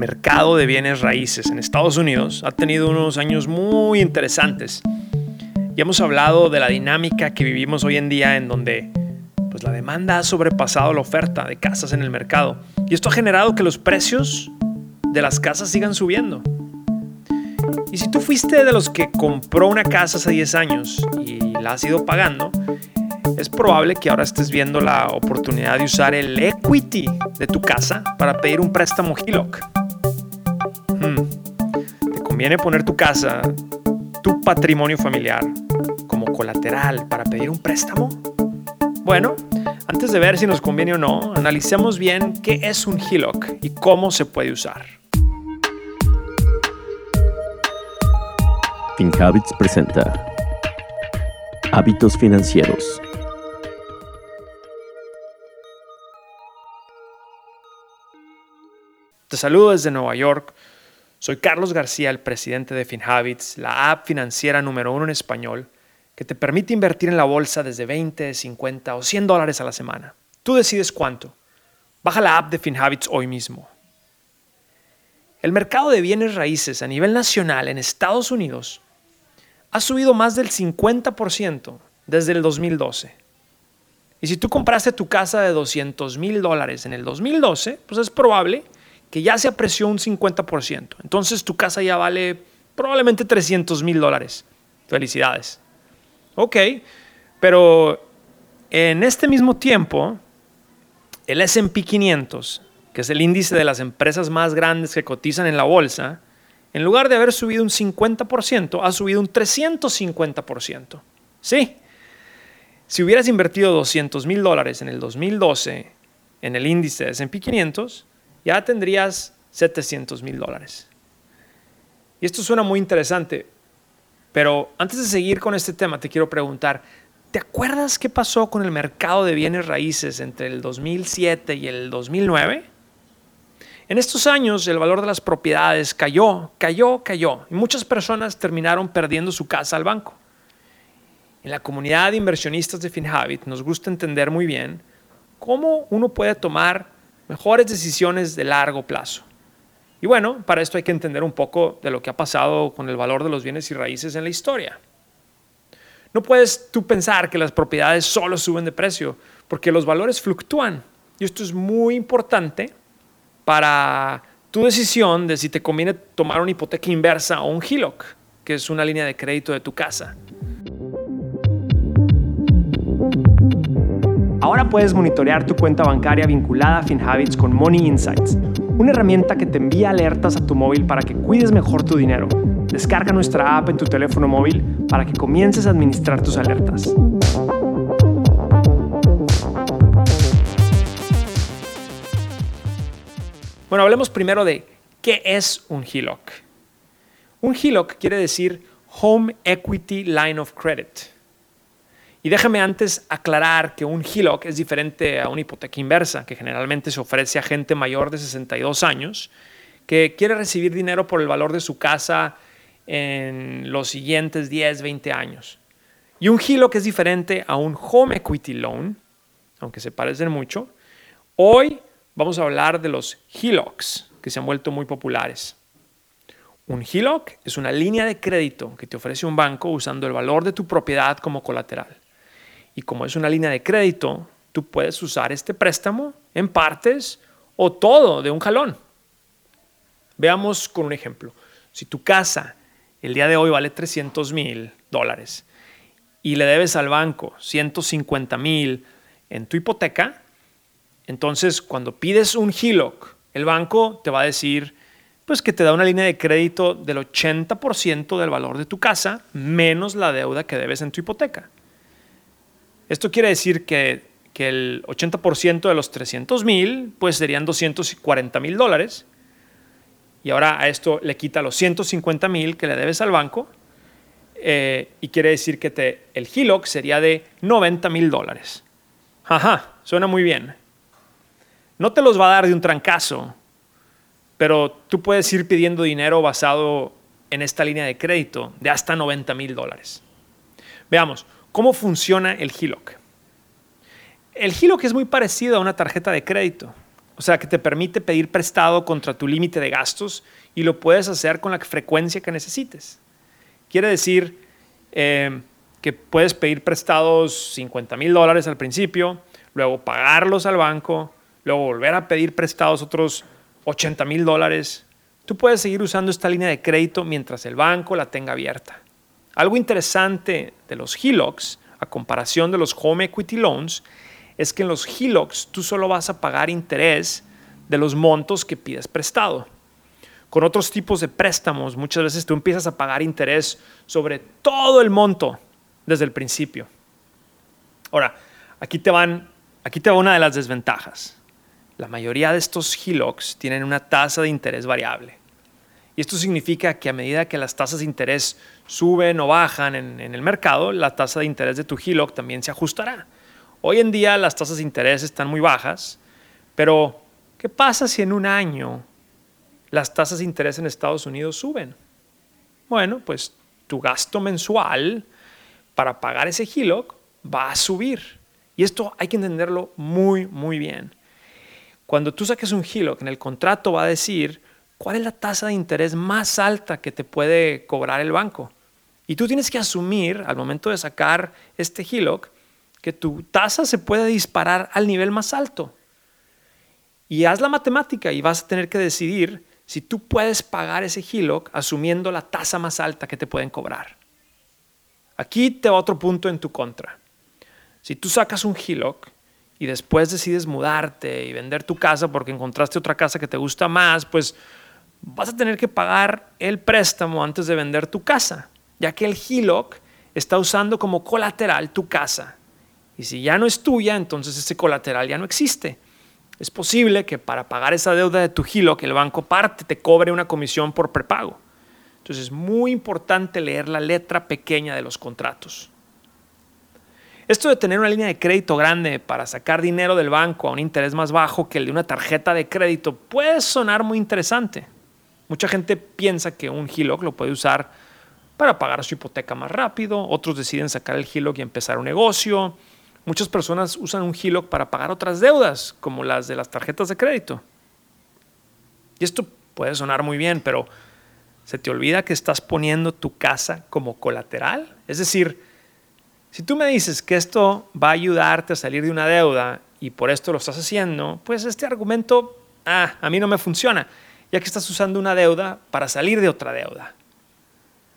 mercado de bienes raíces en Estados Unidos ha tenido unos años muy interesantes. Y hemos hablado de la dinámica que vivimos hoy en día en donde pues la demanda ha sobrepasado la oferta de casas en el mercado. Y esto ha generado que los precios de las casas sigan subiendo. Y si tú fuiste de los que compró una casa hace 10 años y la has ido pagando, es probable que ahora estés viendo la oportunidad de usar el equity de tu casa para pedir un préstamo HELOC. Hmm. ¿Te conviene poner tu casa, tu patrimonio familiar, como colateral para pedir un préstamo? Bueno, antes de ver si nos conviene o no, analicemos bien qué es un HELOC y cómo se puede usar. FinHabits presenta Hábitos Financieros Te saludo desde Nueva York. Soy Carlos García, el presidente de FinHabits, la app financiera número uno en español que te permite invertir en la bolsa desde 20, 50 o 100 dólares a la semana. Tú decides cuánto. Baja la app de FinHabits hoy mismo. El mercado de bienes raíces a nivel nacional en Estados Unidos ha subido más del 50% desde el 2012. Y si tú compraste tu casa de 200 mil dólares en el 2012, pues es probable que ya se apreció un 50%. Entonces tu casa ya vale probablemente 300 mil dólares. Felicidades. Ok, pero en este mismo tiempo, el SP 500, que es el índice de las empresas más grandes que cotizan en la bolsa, en lugar de haber subido un 50%, ha subido un 350%. Sí, si hubieras invertido 200 mil dólares en el 2012 en el índice de SP 500, ya tendrías 700 mil dólares. Y esto suena muy interesante, pero antes de seguir con este tema, te quiero preguntar, ¿te acuerdas qué pasó con el mercado de bienes raíces entre el 2007 y el 2009? En estos años el valor de las propiedades cayó, cayó, cayó, y muchas personas terminaron perdiendo su casa al banco. En la comunidad de inversionistas de FinHabit nos gusta entender muy bien cómo uno puede tomar mejores decisiones de largo plazo. Y bueno, para esto hay que entender un poco de lo que ha pasado con el valor de los bienes y raíces en la historia. No puedes tú pensar que las propiedades solo suben de precio, porque los valores fluctúan. Y esto es muy importante para tu decisión de si te conviene tomar una hipoteca inversa o un HELOC, que es una línea de crédito de tu casa. Ahora puedes monitorear tu cuenta bancaria vinculada a FinHabits con Money Insights, una herramienta que te envía alertas a tu móvil para que cuides mejor tu dinero. Descarga nuestra app en tu teléfono móvil para que comiences a administrar tus alertas. Bueno, hablemos primero de qué es un HELOC. Un HELOC quiere decir Home Equity Line of Credit. Y déjame antes aclarar que un HELOC es diferente a una hipoteca inversa, que generalmente se ofrece a gente mayor de 62 años que quiere recibir dinero por el valor de su casa en los siguientes 10, 20 años. Y un HELOC es diferente a un Home Equity Loan, aunque se parecen mucho. Hoy vamos a hablar de los HELOCs, que se han vuelto muy populares. Un HELOC es una línea de crédito que te ofrece un banco usando el valor de tu propiedad como colateral. Y como es una línea de crédito, tú puedes usar este préstamo en partes o todo de un jalón. Veamos con un ejemplo. Si tu casa el día de hoy vale 300 mil dólares y le debes al banco 150 mil en tu hipoteca, entonces cuando pides un HELOC, el banco te va a decir pues que te da una línea de crédito del 80% del valor de tu casa menos la deuda que debes en tu hipoteca. Esto quiere decir que, el 80% de los 300 mil, pues serían 240 mil dólares. Y ahora a esto le quita los 150 mil que le debes al banco. Eh, y quiere decir que te, el HELOC sería de 90 mil dólares. Ajá, suena muy bien. No te los va a dar de un trancazo, pero tú puedes ir pidiendo dinero basado en esta línea de crédito de hasta 90 mil dólares. Veamos, ¿Cómo funciona el HELOC? El HELOC es muy parecido a una tarjeta de crédito. o sea, que te permite pedir prestado contra tu límite de gastos y lo puedes hacer con la frecuencia que necesites. Quiere decir eh, que puedes pedir prestados 50 mil dólares al principio, luego pagarlos al banco, luego volver a pedir prestados otros 80 mil dólares. Tú puedes seguir usando esta línea de crédito mientras el banco la tenga abierta. Algo interesante de los HELOCs, a comparación de los Home Equity Loans, es que en los HELOCs tú solo vas a pagar interés de los montos que pides prestado. Con otros tipos de préstamos, muchas veces tú empiezas a pagar interés sobre todo el monto desde el principio. Ahora, aquí te van, aquí te va una de las desventajas. La mayoría de estos HELOCs tienen una tasa de interés variable. Y esto significa que a medida que las tasas de interés suben o bajan en, el mercado, la tasa de interés de tu HELOC también se ajustará. Hoy en día las tasas de interés están muy bajas, pero ¿qué pasa si en un año las tasas de interés en Estados Unidos suben? Bueno, pues tu gasto mensual para pagar ese HELOC va a subir. Y esto hay que entenderlo muy, muy bien. Cuando tú saques un HELOC, en el contrato va a decir cuál es la tasa de interés más alta que te puede cobrar el banco. Y tú tienes que asumir al momento de sacar este HELOC que tu tasa se puede disparar al nivel más alto. Y haz la matemática y vas a tener que decidir si tú puedes pagar ese HELOC asumiendo la tasa más alta que te pueden cobrar. Aquí te va otro punto en tu contra. Si tú sacas un HELOC y después decides mudarte y vender tu casa porque encontraste otra casa que te gusta más, pues vas a tener que pagar el préstamo antes de vender tu casa, ya que el HELOC está usando como colateral tu casa y si ya no es tuya, entonces ese colateral ya no existe. Es posible que para pagar esa deuda de tu que el banco parte, te cobre una comisión por prepago. Entonces es muy importante leer la letra pequeña de los contratos. Esto de tener una línea de crédito grande para sacar dinero del banco a un interés más bajo que el de una tarjeta de crédito puede sonar muy interesante. Mucha gente piensa que un HELOC lo puede usar para pagar su hipoteca más rápido, otros deciden sacar el HELOC y empezar un negocio, Muchas personas usan un HELOC para pagar otras deudas, como las de las tarjetas de crédito. Y esto puede sonar muy bien, pero ¿se te olvida que estás poniendo tu casa como colateral? Es decir, si tú me dices que esto va a ayudarte a salir de una deuda y por esto lo estás haciendo, pues este argumento ah, a mí no me funciona, ya que estás usando una deuda para salir de otra deuda.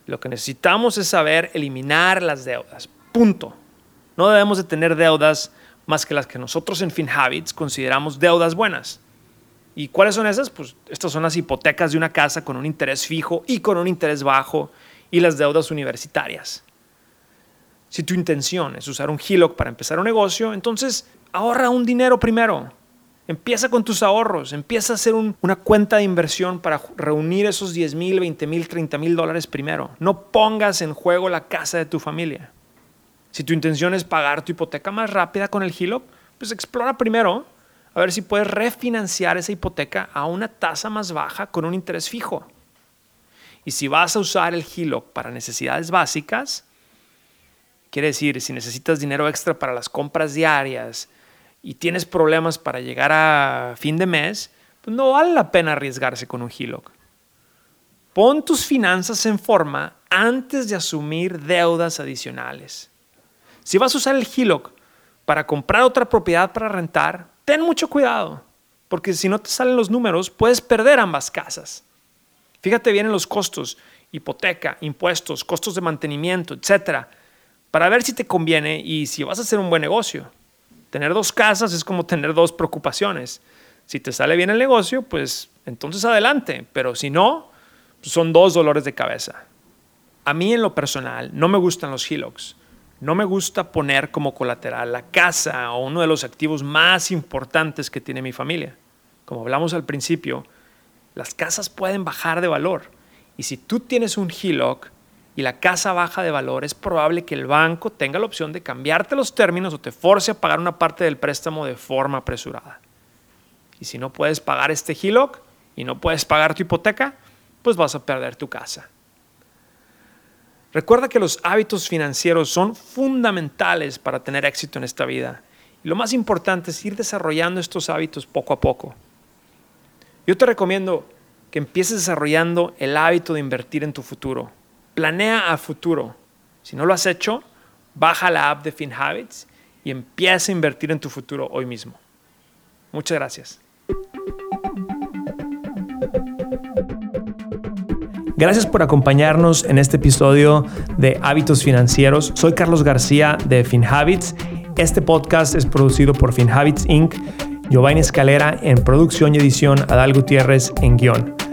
Lo que necesitamos es saber eliminar las deudas. Punto. No debemos de tener deudas más que las que nosotros en FinHabits consideramos deudas buenas. ¿Y cuáles son esas? Pues estas son las hipotecas de una casa con un interés fijo y con un interés bajo y las deudas universitarias. Si tu intención es usar un HELOC para empezar un negocio, entonces ahorra un dinero primero. Empieza con tus ahorros, empieza a hacer una cuenta de inversión para reunir esos 10 mil, 20 mil, 30 mil dólares primero. No pongas en juego la casa de tu familia. Si tu intención es pagar tu hipoteca más rápida con el HELOC, pues explora primero a ver si puedes refinanciar esa hipoteca a una tasa más baja con un interés fijo. Y si vas a usar el HELOC para necesidades básicas, quiere decir, si necesitas dinero extra para las compras diarias y tienes problemas para llegar a fin de mes, pues no vale la pena arriesgarse con un HELOC. Pon tus finanzas en forma antes de asumir deudas adicionales. Si vas a usar el HELOC para comprar otra propiedad para rentar, ten mucho cuidado, porque si no te salen los números, puedes perder ambas casas. Fíjate bien en los costos, hipoteca, impuestos, costos de mantenimiento, etcétera, para ver si te conviene y si vas a hacer un buen negocio. Tener dos casas es como tener dos preocupaciones. Si te sale bien el negocio, pues entonces adelante, pero si no, son dos dolores de cabeza. A mí en lo personal no me gustan los HELOCs no me gusta poner como colateral la casa o uno de los activos más importantes que tiene mi familia. Como hablamos al principio, las casas pueden bajar de valor. Y si tú tienes un HELOC y la casa baja de valor, es probable que el banco tenga la opción de cambiarte los términos o te force a pagar una parte del préstamo de forma apresurada. Y si no puedes pagar este HELOC y no puedes pagar tu hipoteca, pues vas a perder tu casa. Recuerda que los hábitos financieros son fundamentales para tener éxito en esta vida. Y lo más importante es ir desarrollando estos hábitos poco a poco. Yo te recomiendo que empieces desarrollando el hábito de invertir en tu futuro. Planea a futuro. Si no lo has hecho, baja la app de FinHabits y empieza a invertir en tu futuro hoy mismo. Muchas gracias. Gracias por acompañarnos en este episodio de Hábitos Financieros. Soy Carlos García de FinHabits. Este podcast es producido por FinHabits Inc. Giovanni Escalera en producción y edición, Adal Gutiérrez en guion.